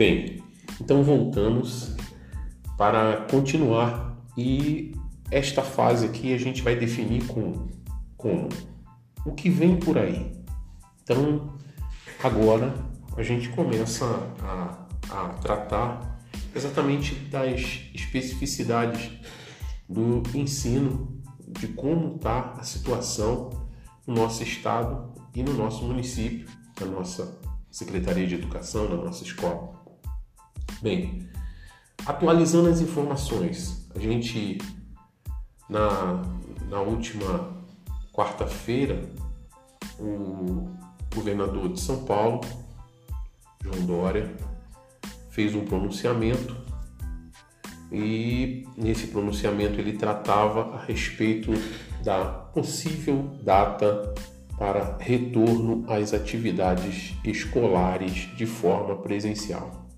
Bem, então voltamos para continuar e esta fase aqui a gente vai definir com como o que vem por aí. Então agora a gente começa a, a tratar exatamente das especificidades do ensino, de como está a situação no nosso estado e no nosso município, na nossa Secretaria de Educação, na nossa escola. Bem, atualizando as informações, a gente na, na última quarta-feira, o governador de São Paulo, João Dória, fez um pronunciamento e nesse pronunciamento ele tratava a respeito da possível data para retorno às atividades escolares de forma presencial.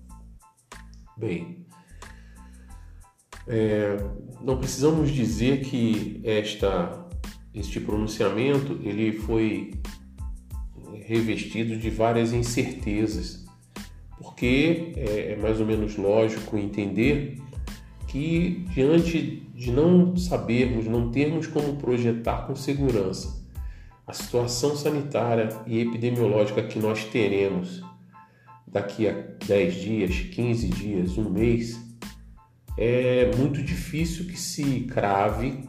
Bem, é, não precisamos dizer que esta, este pronunciamento ele foi revestido de várias incertezas, porque é, é mais ou menos lógico entender que diante de não sabermos, não termos como projetar com segurança a situação sanitária e epidemiológica que nós teremos daqui a 10 dias, 15 dias, um mês, é muito difícil que se crave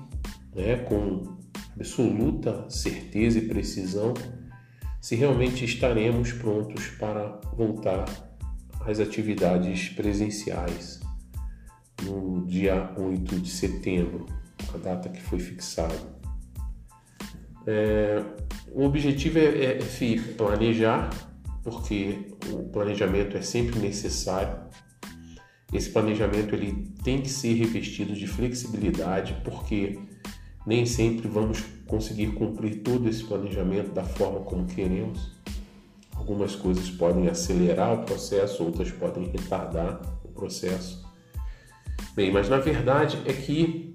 né, com absoluta certeza e precisão se realmente estaremos prontos para voltar às atividades presenciais no dia 8 de setembro, a data que foi fixada. É, o objetivo é, é, é planejar, porque o planejamento é sempre necessário. Esse planejamento ele tem que ser revestido de flexibilidade, porque nem sempre vamos conseguir cumprir todo esse planejamento da forma como queremos. Algumas coisas podem acelerar o processo, outras podem retardar o processo. Bem, mas na verdade é que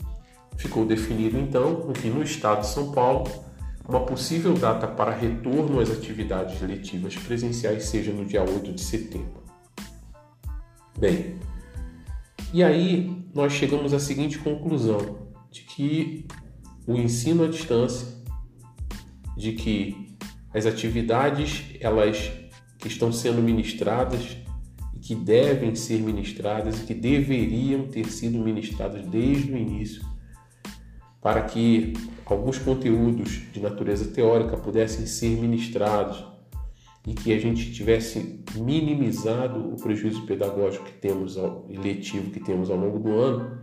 ficou definido então que no estado de São Paulo uma possível data para retorno às atividades letivas presenciais seja no dia 8 de setembro. Bem, e aí nós chegamos à seguinte conclusão: de que o ensino à distância, de que as atividades elas que estão sendo ministradas e que devem ser ministradas e que deveriam ter sido ministradas desde o início para que alguns conteúdos de natureza teórica pudessem ser ministrados e que a gente tivesse minimizado o prejuízo pedagógico que temos ao, letivo que temos ao longo do ano,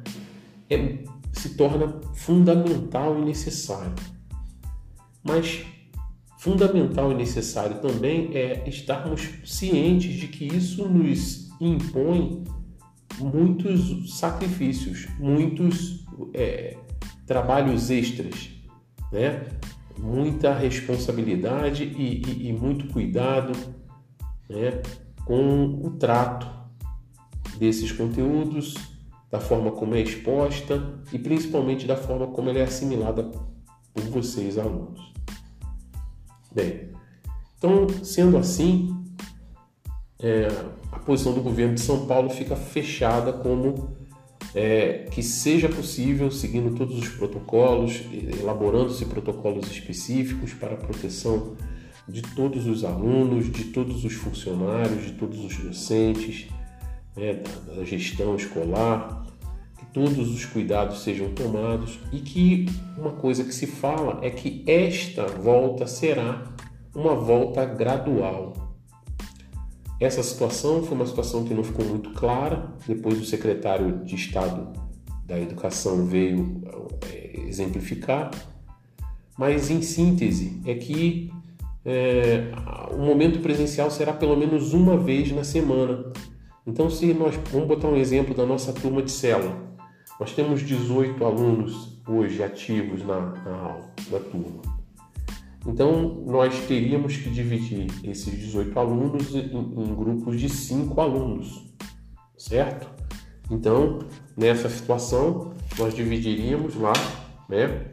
é, se torna fundamental e necessário. Mas fundamental e necessário também é estarmos cientes de que isso nos impõe muitos sacrifícios, muitos é, trabalhos extras, né? muita responsabilidade e, e, e muito cuidado né? com o trato desses conteúdos, da forma como é exposta e principalmente da forma como ela é assimilada por vocês, alunos. Bem, então, sendo assim, é, a posição do governo de São Paulo fica fechada como é, que seja possível, seguindo todos os protocolos, elaborando-se protocolos específicos para a proteção de todos os alunos, de todos os funcionários, de todos os docentes, né, da, gestão escolar, que todos os cuidados sejam tomados e que uma coisa que se fala é que esta volta será uma volta gradual, essa situação foi uma situação que não ficou muito clara. Depois o secretário de Estado da Educação veio é, exemplificar. Mas, em síntese, é que é, o momento presencial será pelo menos uma vez na semana. Então, se nós vamos botar um exemplo da nossa turma de célula, nós temos 18 alunos hoje ativos na, na aula da turma. Então, nós teríamos que dividir esses 18 alunos em, em grupos de 5 alunos, certo? Então, nessa situação, nós dividiríamos lá né,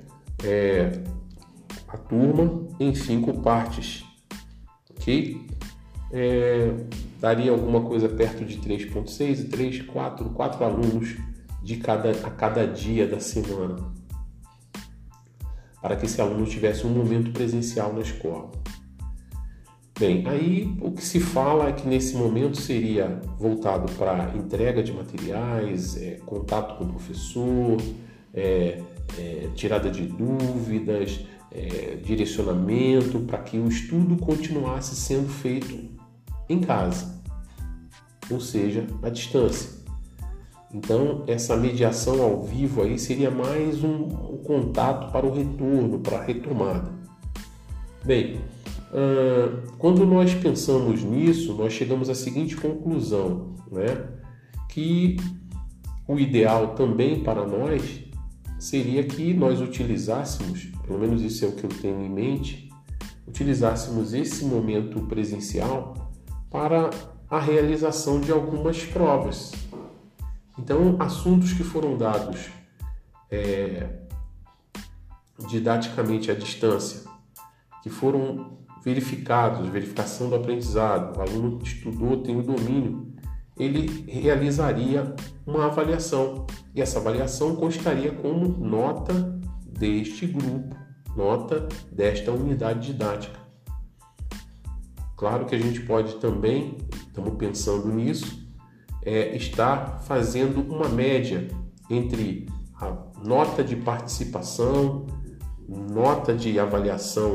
é, a turma em cinco partes, ok? é, daria alguma coisa perto de 3,6 e 3, 4, 4 alunos de cada, a cada dia da semana, para que esse aluno tivesse um momento presencial na escola. Bem, aí o que se fala é que nesse momento seria voltado para entrega de materiais, é, contato com o professor, é, é, tirada de dúvidas, é, direcionamento, para que o estudo continuasse sendo feito em casa, ou seja, à distância. Então, essa mediação ao vivo aí seria mais um, contato para o retorno, para a retomada. Bem, uh, quando nós pensamos nisso, nós chegamos à seguinte conclusão, né? Que o ideal também para nós seria que nós utilizássemos, pelo menos isso é o que eu tenho em mente, utilizássemos esse momento presencial para a realização de algumas provas, então, assuntos que foram dados é, didaticamente à distância, que foram verificados, verificação do aprendizado, o aluno estudou, tem o domínio, ele realizaria uma avaliação e essa avaliação constaria como nota deste grupo, nota desta unidade didática. Claro que a gente pode também, estamos pensando nisso, é, está fazendo uma média entre a nota de participação, nota de avaliação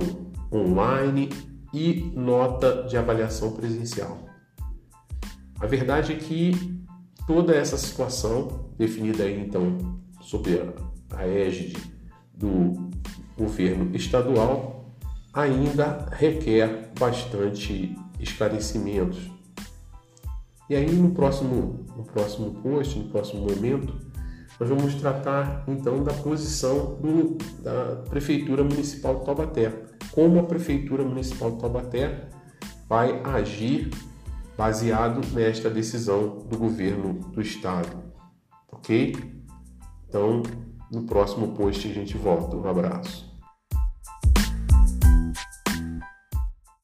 online e nota de avaliação presencial. A verdade é que toda essa situação, definida aí então sob a égide do governo estadual, ainda requer bastante esclarecimentos e aí no próximo, no próximo post, no próximo momento, nós vamos tratar então da posição do, da Prefeitura Municipal de Taubaté. Como a Prefeitura Municipal de Taubaté vai agir baseado nesta decisão do governo do estado. Ok? Então, no próximo post a gente volta. Um abraço.